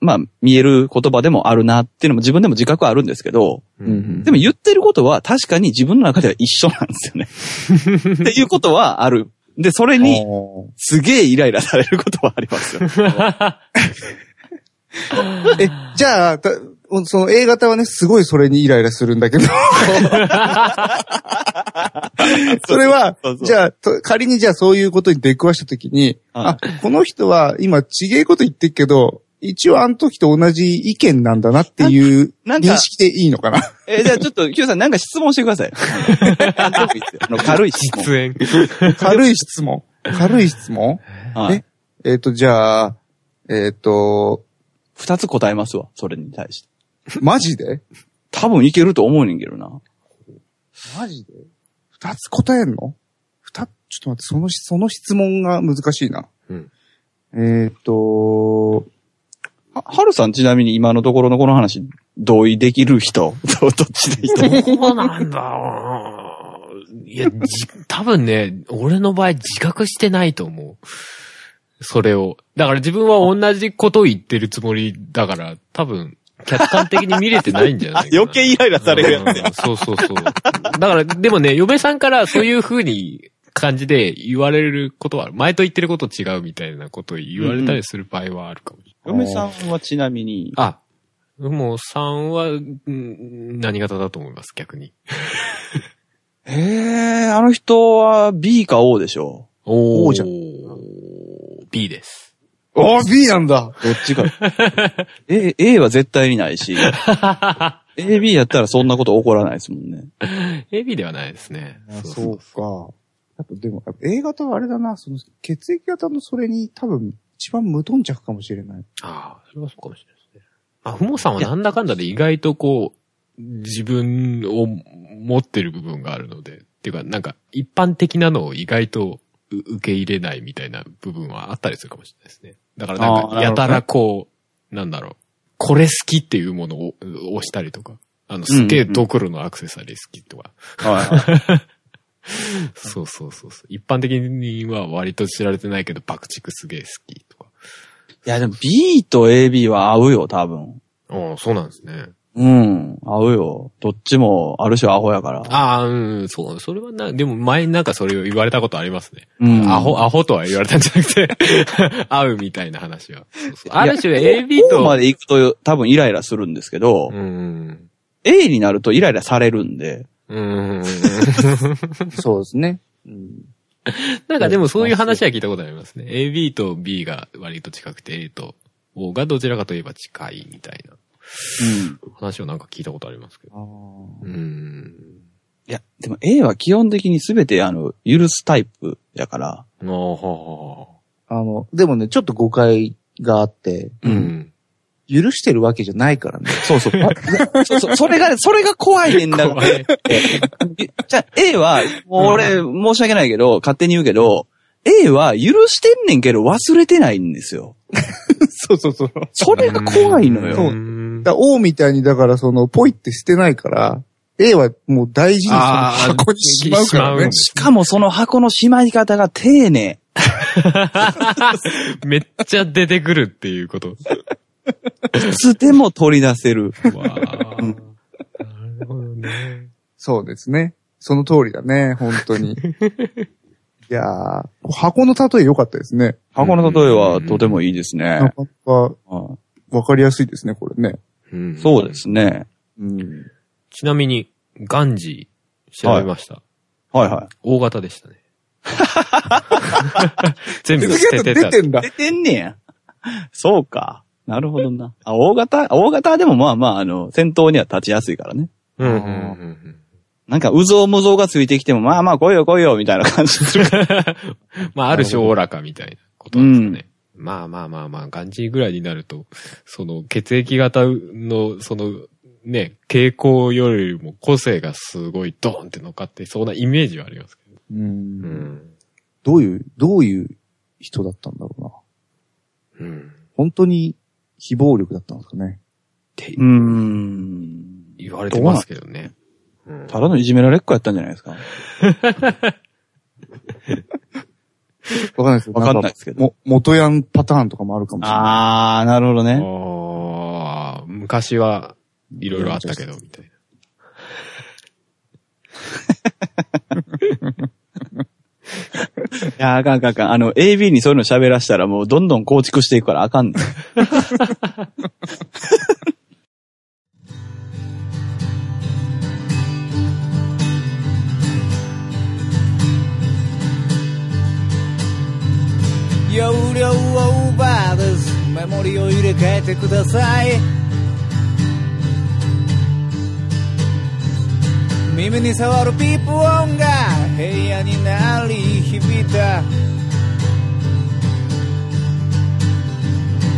まあ、見える言葉でもあるなっていうのも自分でも自覚あるんですけど、うん。でも言ってることは確かに自分の中では一緒なんですよね。っていうことはある。で、それに、すげえイライラされることはありますよ。え、じゃあ、たその A 型はね、すごいそれにイライラするんだけど。それはじゃあ、と仮にじゃあそういうことに出くわしたときに、はあ、この人は今ちげえこと言ってるけど、一応あの時と同じ意見なんだなっていう認識でいいのかなえーじゃあちょっと、Q さんなんか質問してください。あのあの軽い質問。出演。軽い質問。軽い質問？はいえ？っ、と、じゃあ、えっ、と、二つ答えますわ、それに対して。マジで？多分いけると思うねんけどな。マジで？二つ答えんの？二つ、ちょっと待って、そのし、その質問が難しいな。うんえっ、と、は、はるさんちなみに今のところのこの話、同意できる人？どどっちでいいと思う？そうなんだろう。いや、じ、多分ね、俺の場合自覚してないと思う。それを。だから自分は同じことを言ってるつもりだから、多分、客観的に見れてないんじゃない 余計イライラされるやつやうんそうそうそう。だから、でもね、嫁さんからそういう風に感じで言われることは前と言ってること違うみたいなことを言われたりする場合はあるかもしれない。嫁さんはちなみに、あ、もう3は、うん何型だと思います、逆に。ええあの人は B か O でしょおおじゃん B です。おー B なんだどっちか。A、A は絶対にないし、AB やったらそんなこと起こらないですもんね。AB ではないですね。あそうか。あとでも、A 型はあれだな、その血液型のそれに多分一番無頓着かもしれない。ああ、それはそうかもしれないですね。あ、ふもさんはなんだかんだで意外とこう、自分を持ってる部分があるので、っていうか、なんか、一般的なのを意外とう受け入れないみたいな部分はあったりするかもしれないですね。だからなんか、やたらこう、なんだろう、これ好きっていうものを押したりとか、あの、すっげえドクロのアクセサリー好きとか、はい。そうそうそうそう。一般的には割と知られてないけど、爆竹すげえ好き。いや、でも B と AB は合うよ、多分。ああ、そうなんですね。うん、合うよ。どっちも、ある種アホやから。ああ、うん、そう、それはな、でも前になんかそれを言われたことありますね。うんアホ、アホとは言われたんじゃなくて、合うみたいな話は。そうそうある種 AB ここまと、で行くと多分イライラするんですけど、うん、A になるとイライラされるんで、うん。そうですね。うん なんかでもそういう話は聞いたことありますね。AB と B が割と近くて A と O がどちらかといえば近いみたいなうん。話をなんか聞いたことありますけど。うん。いや、でも A は基本的に全てあの、許すタイプやから、ああ、はあの、でもね、ちょっと誤解があって、あ。うん。許してるわけじゃないからね。そうそう。あ そうそう。それが、それが怖いねんだ怖い。じゃあ A は、もう俺、申し訳ないけど、勝手に言うけど、A は許してんねんけど忘れてないんですよ。そうそうそう。それが怖いのそよ。んだから O みたいに、だからその、ポイって捨てないから、A はもう大事にその箱にしまうからね。しかもその箱のしまい方が丁寧。めっちゃ出てくるっていうこと。いつでも取り出せる。わあ。なるほどね。そうですね。その通りだね、本当に。いやー、箱の例え良かったですね。箱の例えはとてもいいですね。なかなかうんわかりやすいですね、これね。うんそうですね。うん。ちなみに、ガンジー調べました。はいは大型でしたね。全部捨ててた。出てんだい。。出てんねや。そうか。なるほどな。あ、大型、大型はでもまあまあ、あの、先頭には立ちやすいからね。うんうんうんうん。なんか、うぞうむぞうがついてきても、まあまあ来いよ来いよ、みたいな感じする。まあ、ある種おおらかみたいなことなんですかね。まあまあまあまあ、ガンジーぐらいになると、その血液型の、その、ね、傾向よりも個性がすごいドーンって乗っかってそうなイメージはありますけど。うんうん。どういう、どういう人だったんだろうな。うん。本当に非暴力だったんですかね。ってうーん。言われてますけどね。うんただのいじめられっ子やったんじゃないですか。わかんないですわかんないですけども、元ヤンパターンとかもあるかもしれない。あー、なるほどね。昔はいろいろあったけど、みたいな。いや、あかんあかんあかん。あの、AB にそういうの喋らしたらもうどんどん構築していくからあかんねん。容量オーバーですメモリを入れ替えてください耳に触るピープ音が部屋に鳴り響いた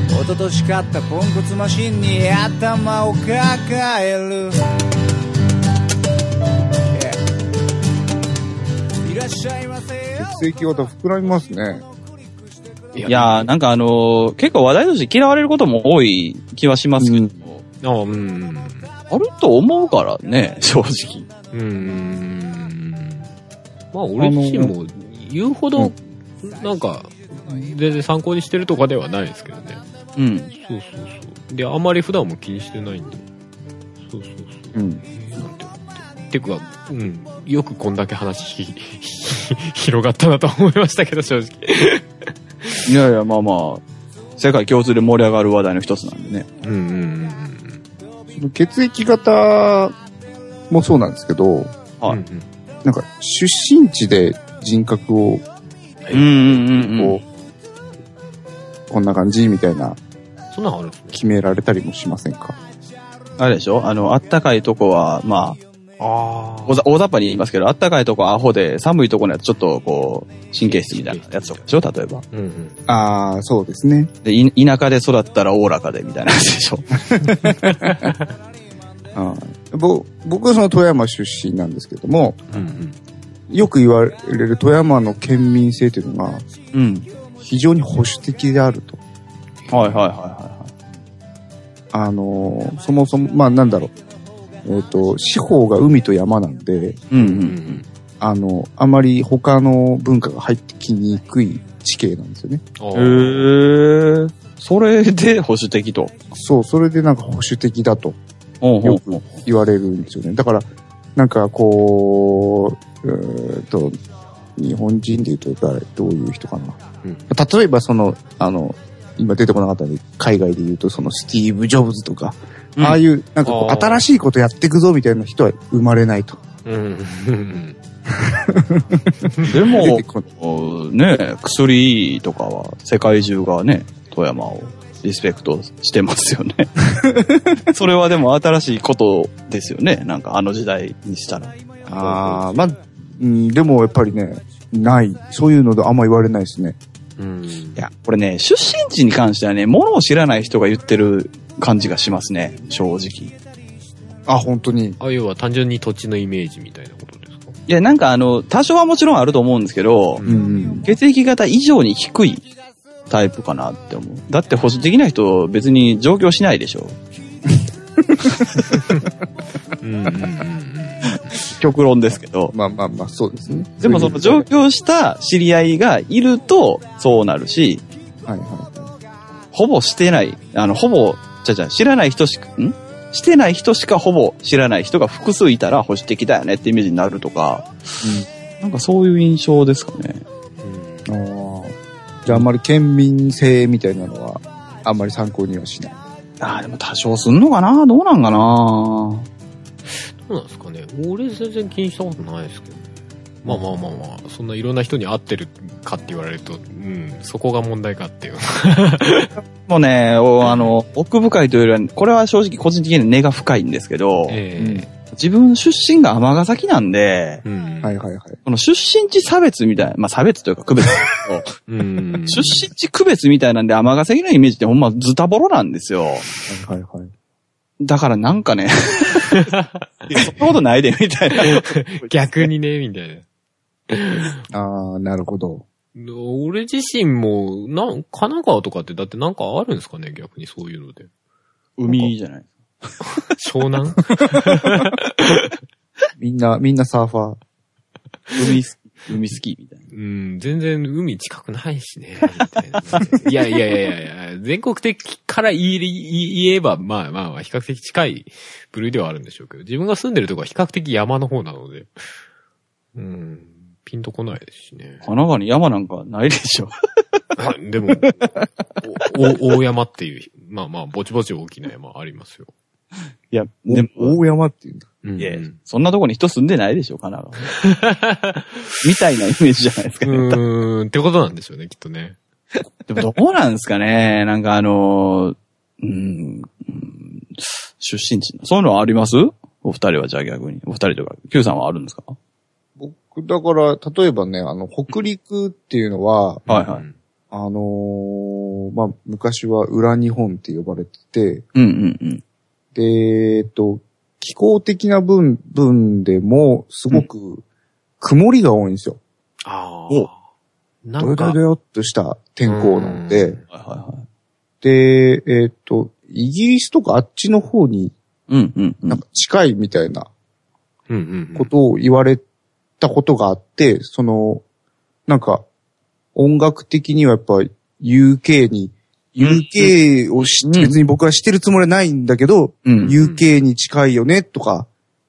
一昨年買ったポンコツマシンに頭を抱える Yeah いらっしゃいませ血液型膨らみますね。いいやー、なんかあのー結構話題として嫌われることも多い気はしますけど、あうん。あると思うからね、正直。うーん。まあ、俺自身も言うほど、なんか、全然参考にしてるとかではないですけどね。うん。そうそうそう。で、あんまり普段も気にしてないんで。そうそうそう。うん。なんて思って。てか、うん。よくこんだけ話ひ 広がったなと思いましたけど、正直。いやいや、まあまあ、世界共通で盛り上がる話題の一つなんでね。うんうんうんその血液型もそうなんですけど、うん。はいうんうんなんか出身地で人格をうんうんうんうん。こう、こんな感じみたいなそんなんある。決められたりもしませんか？あれでしょ？あの、あったかいとこは、まあ、あ大ざ大雑把に言いますけど、あったかいとこはアホで、寒いとこのやつちょっとこう、神経質みたいなやつとかでしょ？例えば。うんうん。ああ、そうですね。で、い田舎で育ったらおおらかで、みたいなやつでしょ？はいぼ僕はその富山出身なんですけども、うんうん。よく言われる富山の県民性というのがうん。非常に保守的であると。はいはいはいはあのーそもそも、まあなんだろう。えっ、と、四方が海と山なんで、いはい。うんううんん。あの、あまり他の文化が入ってきにくい地形なんですよね。あへーえ。それで保守的と。そう、それでなんか保守的だとよく言われるんですよね。だから、なんかこう、うーんと、日本人で言うと誰、どういう人かな。うん例えばその、あの、今出てこなかったんで、海外で言うとそのスティーブ・ジョブズとか、うんああいう、なんかこう新しいことやっていくぞみたいな人は生まれないと。でもね、薬とかは世界中がね、富山をリスペクトしてますよね。それはでも新しいことですよね。なんかあの時代にしたら。ああ、まあ、うん、でもやっぱりね、ない。そういうのであんま言われないですね。うん。いや、これね、出身地に関してはね、ものを知らない人が言ってる感じがしますね、正直。あ、本当に。あ、要は単純に土地のイメージみたいなことですか？いや、なんかあの、多少はもちろんあると思うんですけど、ううんうん。血液型以上に低いタイプかなって思う。だって保守的な人別に上京しないでしょ。うんうんうんうん。極論ですけど。まあまあまあ、そうですね。でもその上京した知り合いがいるとそうなるし、はいはほぼしてない、あの、ほぼ、じゃじゃ知らない人しか、ん？してない人しかほぼ知らない人が複数いたら保守的だよねってイメージになるとか、なんかそういう印象ですかね。い。ああ。じゃああんまり県民性みたいなのは、あんまり参考にはしない。ああ、でも多少すんのかな？どうなんかな？どうなんですかね俺全然気にしたことないですけどね。まあまあまあまあ、そんないろんな人に会ってるかって言われると、うん、そこが問題かっていう。もうね、おあの、奥深いというよりは、これは正直個人的に根が深いんですけど、え自分出身が尼崎なんで、えうん。はいはいはい。この出身地差別みたいな、まあ差別というか区別うん。出身地区別みたいなんで尼崎のイメージってほんまズタボロなんですよ。はいはいはい。だからなんかね、そんなことないで、みたいな。逆にね、みたいな。ああ、なるほど。俺自身も、なん、神奈川とかってだってなんかあるんですかね逆にそういうので。海じゃない。湘南？みんな、みんなサーファー。海好き、海好きみたいな。うん、全然海近くないしね。みたいないやいやいやいやいや、全国的から言え言えば、まあまあまあ、比較的近い部類ではあるんでしょうけど、自分が住んでるとこは比較的山の方なので、うん、ピンとこないですしね。神奈川に山なんかないでしょ。はいでも、おお大山っていう、まあまあ、ぼちぼち大きな山ありますよ。いや、ででも、大山っていうんだ。うんいや、そんなとこに人住んでないでしょ、神奈川。みたいなイメージじゃないですか。うーん、ってことなんでしょうね、きっとね。でもどうなんですかねなんかあのー、うん、うん出身地の。そういうのはあります？お二人はじゃあ逆に。お二人とか、Q さんはあるんですか？僕、だから、例えばね、あの、北陸っていうのは、はいはいうんあのーまあ、昔は裏日本って呼ばれてて、うんうんうん。で、えっと、気候的な分、分でも、すごく、曇りが多いんですよ。あおあ。などよんかどよどよっとした天候なのうでん、はいはいはい。で、えっと、イギリスとかあっちの方にうんうんうん。なんか近いみたいなうんうんうん。ことを言われたことがあって、その、なんか、音楽的にはやっぱ UK に、UK を知って、うん別に僕は知ってるつもりはないんだけど、うん。UK に近いよね、とか、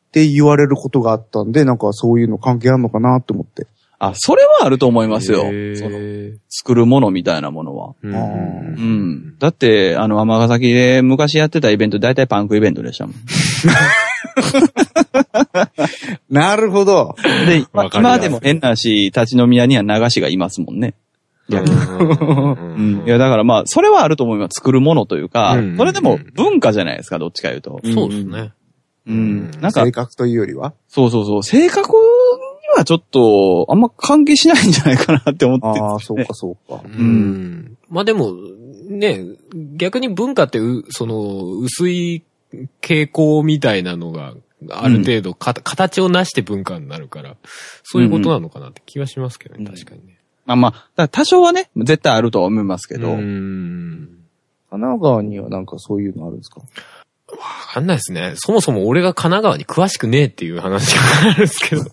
って言われることがあったんで、なんかそういうの関係あるのかなと思って。あ、それはあると思いますよ。その作るものみたいなものは。うんうん。だって、あの、尼崎で昔やってたイベント、大体パンクイベントでしたもん。なるほど。で、わかる今でも変なし、立ち飲み屋には流しがいますもんね。逆にううん。いや、だからまあ、それはあると思います。作るものというかうん、それでも文化じゃないですか、どっちか言うと。そうですね。うん。なんか性、格というよりは？そうそうそう、性格にはちょっと、あんま関係しないんじゃないかなって思ってああ、そうかそうか。うん。まあでも、ね、逆に文化ってう、その、薄い傾向みたいなのが、ある程度か、形をなして文化になるから、そういうことなのかなって気はしますけどね、うん確かにね。まあまあ、多少はね、絶対あるとは思いますけど、うーん。神奈川にはなんかそういうのあるんですか？わかんないですね。そもそも俺が神奈川に詳しくねえっていう話があるんですけど。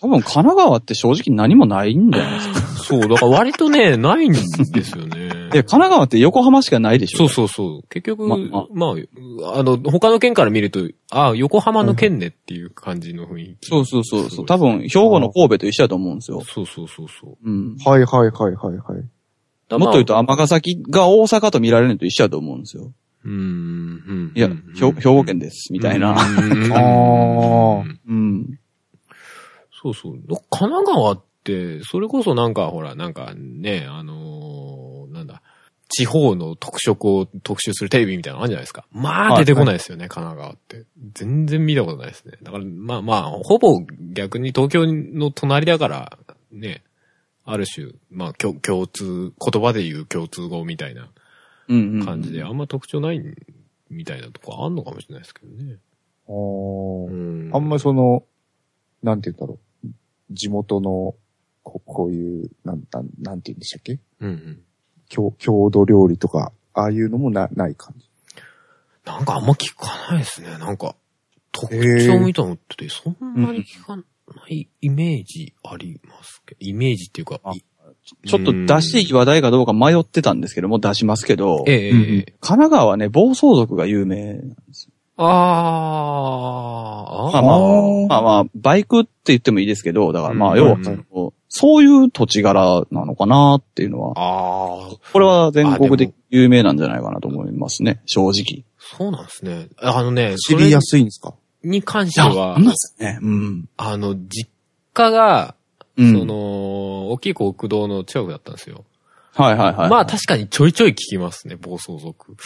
多分神奈川って正直何もないんじゃないですか？そう、だから割とね、ないんですよね。え、神奈川って横浜しかないでしょ？そうそうそう。結局、ままああ、あの、他の県から見ると、あ横浜の県ねっていう感じの雰囲気。そうそうそうそう。多分、兵庫の神戸と一緒だと思うんですよ。そうそうそうそう。うん。はいはいはいはいはい。だもっと言うと、まあ尼崎が大阪と見られるのと一緒だと思うんですよ。うーん、うん。いや、うん兵兵庫県です、みたいな。うんあーうん。そうそう。神奈川って、それこそなんか、ほら、なんかね、あのー地方の特色を特集するテレビみたいなのあるんじゃないですか。まあ、出てこないですよね、神奈川って。全然見たことないですね。だから、まあまあ、ほぼ逆に東京の隣だから、ね、ある種、まあ、共共通、言葉で言う共通語みたいな。感じで、あんま特徴ないみたいなとこあんのかもしれないですけどね。あーうんあんまりその、なんて言うんだろう。地元の、ここういう、なん、なん、なんて言うんでしたっけ？うんうん。郷郷土料理とか、ああいうのもな、ない感じ。なんかあんま聞かないですね。なんか、特徴みたいなのってそんなに聞かないイメージありますけど、イメージっていうか、ちょっと出していい話題かどうか迷ってたんですけども、出しますけど、ええええうんええ。神奈川はね、暴走族が有名なんですよ。あー。あまあまあまあまあ、バイクって言ってもいいですけど、だからまあ、うん要はうん。その、そういう土地柄なのかなっていうのは、ああ、これは全国でも有名なんじゃないかなと思いますね、正直。そうなんですね。あのね、知りやすいんですか？に関してはなん、ですね。うん。あの、実家が、うん。その、大きい国道の近くだったんですよ。はいはいはい。まあ確かにちょいちょい聞きますね、暴走族。聞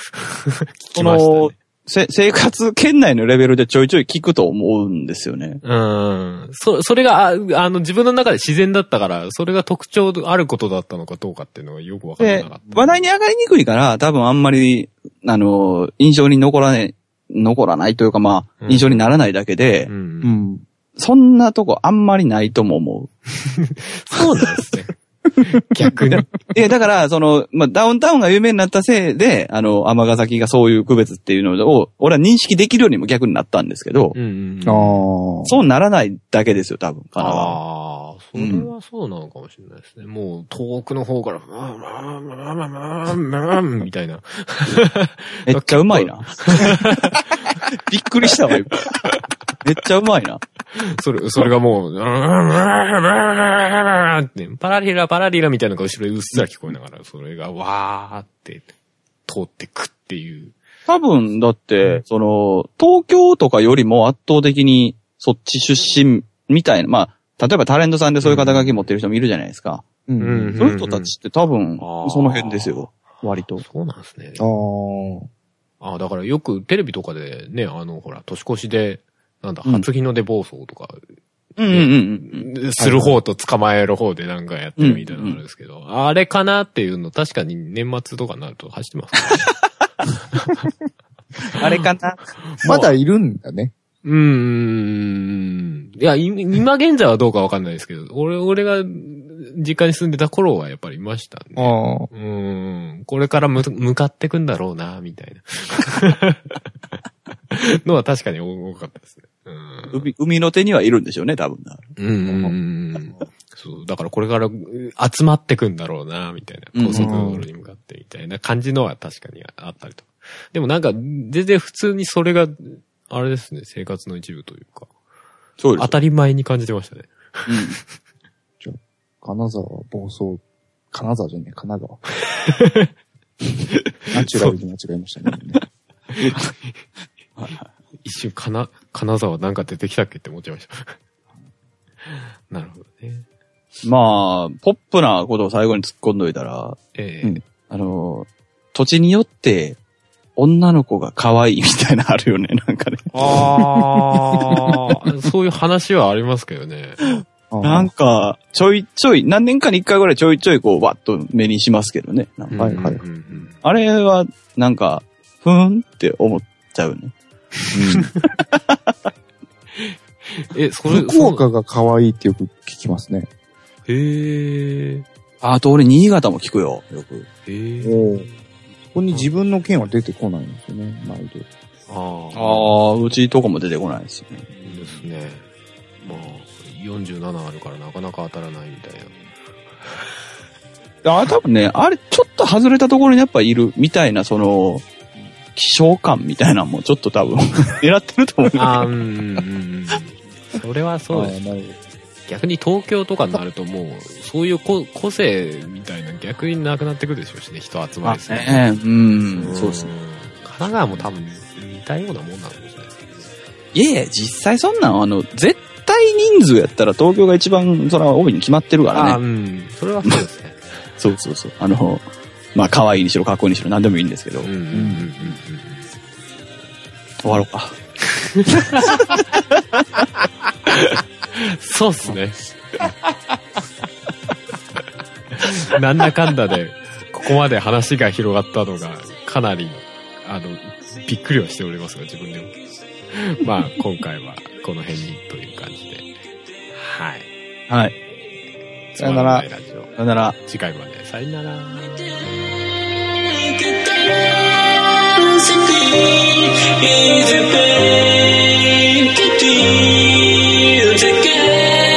きそましたのね。、せ、生活圏内のレベルでちょいちょい聞くと思うんですよね。うん。そ、それが、ああの、自分の中で自然だったから、それが特徴あることだったのかどうかっていうのがよくわかんなでかった。、話題に上がりにくいから、多分あんまり、あの、印象に残らない、残らないというかまあ、うん印象にならないだけで、うん。ん。そんなとこあんまりないとも思う。そうなんですね。逆に。いや、だから、その、まあ、ダウンタウンが有名になったせいで、あの、尼崎がそういう区別っていうのを、俺は認識できるようにも逆になったんですけど、うんうん。ああ。そうならないだけですよ、多分、神奈川は。ああ、それはそうなのかもしれないですね。もう、遠くの方から、みたいな。めっちゃうまいな。びっくりしたわ、今めっちゃうまいな。それ、それがもう、っ てパラリラパラリラみたいなのが後ろでうっすら聞こえながら、それがわーって通ってくっていう。多分、だって、その、東京とかよりも圧倒的にそっち出身みたいな、まあ、例えばタレントさんでそういう肩書き持ってる人もいるじゃないですか。うん。うんそういう人たちって多分、その辺ですよ。割と。そうなんですね。ああ。ああ、だからよくテレビとかでね、あの、ほら、年越しで、なんだ、うん初日の出暴走とか、うんうんうんうん。する方と捕まえる方でなんかやってるみたいなのあるんですけど、あれかなっていうの確かに年末とかになると走ってますね。あれかな まだいるんだね。うーん。いや、い今現在はどうかわかんないですけど、俺、俺が実家に住んでた頃はやっぱりいましたね。うーん。これからむ向かってくんだろうな、みたいな。のは確かに多かったですね。うん。海海の手にはいるんでしょうね、多分な。うんうんうんうん。そう、だからこれからう集まってくんだろうな、みたいな。高速道路に向かってみたいな感じのは確かにあったりとか。でもなんか、全然普通にそれが、あれですね、生活の一部というか、そうです当たり前に感じてましたね。金沢、暴走、金沢じゃねえ、神奈川。ナチュラルに間違えましたね。一瞬、かな、金沢なんか出てきたっけって思っちゃいました。なるほどね。まあ、ポップなことを最後に突っ込んどいたら、ええうんあの、土地によって、女の子が可愛いみたいなのあるよね、なんかね。ああ、そういう話はありますけどね。なんか、ちょいちょい、何年かに一回ぐらいちょいちょいこう、わっと目にしますけどね。あれは、なんか、ふーんって思っちゃうね。え、それ、福岡が可愛いってよく聞きますね。そへえ。あと俺、新潟も聞くよ、よく。へえ。おここに自分の県は出てこないんですよね、毎度。ああ。ああ、うちとかも出てこないですね。ですね。まあ、47あるからなかなか当たらないみたいな。あ多分ね、あれ、ちょっと外れたところにやっぱいるみたいな、その、希少感みたいなのもちょっと多分、狙ってると思う。ああ、うんうんうんうん。それはそうです。逆に東京とかになるともう、そういう個個性みたいな逆になくなってくるでしょうしね、人集まりする。ねうん、んそうですね。。神奈川も多分似たようなもんなのかもしれないですけどね。いえいえ、実際そんなん、あの、絶対人数やったら東京が一番、それは多いに決まってるかああ、らね。うん。それはそうですね。そうそうそう。あの、まあ、可愛いにしろ、かっこいいにしろ、何でもいいんですけど。うんうんうん。終わろうか。そうっすね。なんだかんだで、ここまで話が広がったのが、かなり、あの、びっくりはしておりますが、自分でも。まあ、今回はこの辺にという感じで。はい。はい。さよならさよなら。次回まで。さよなら。Easy pain, get deal, take.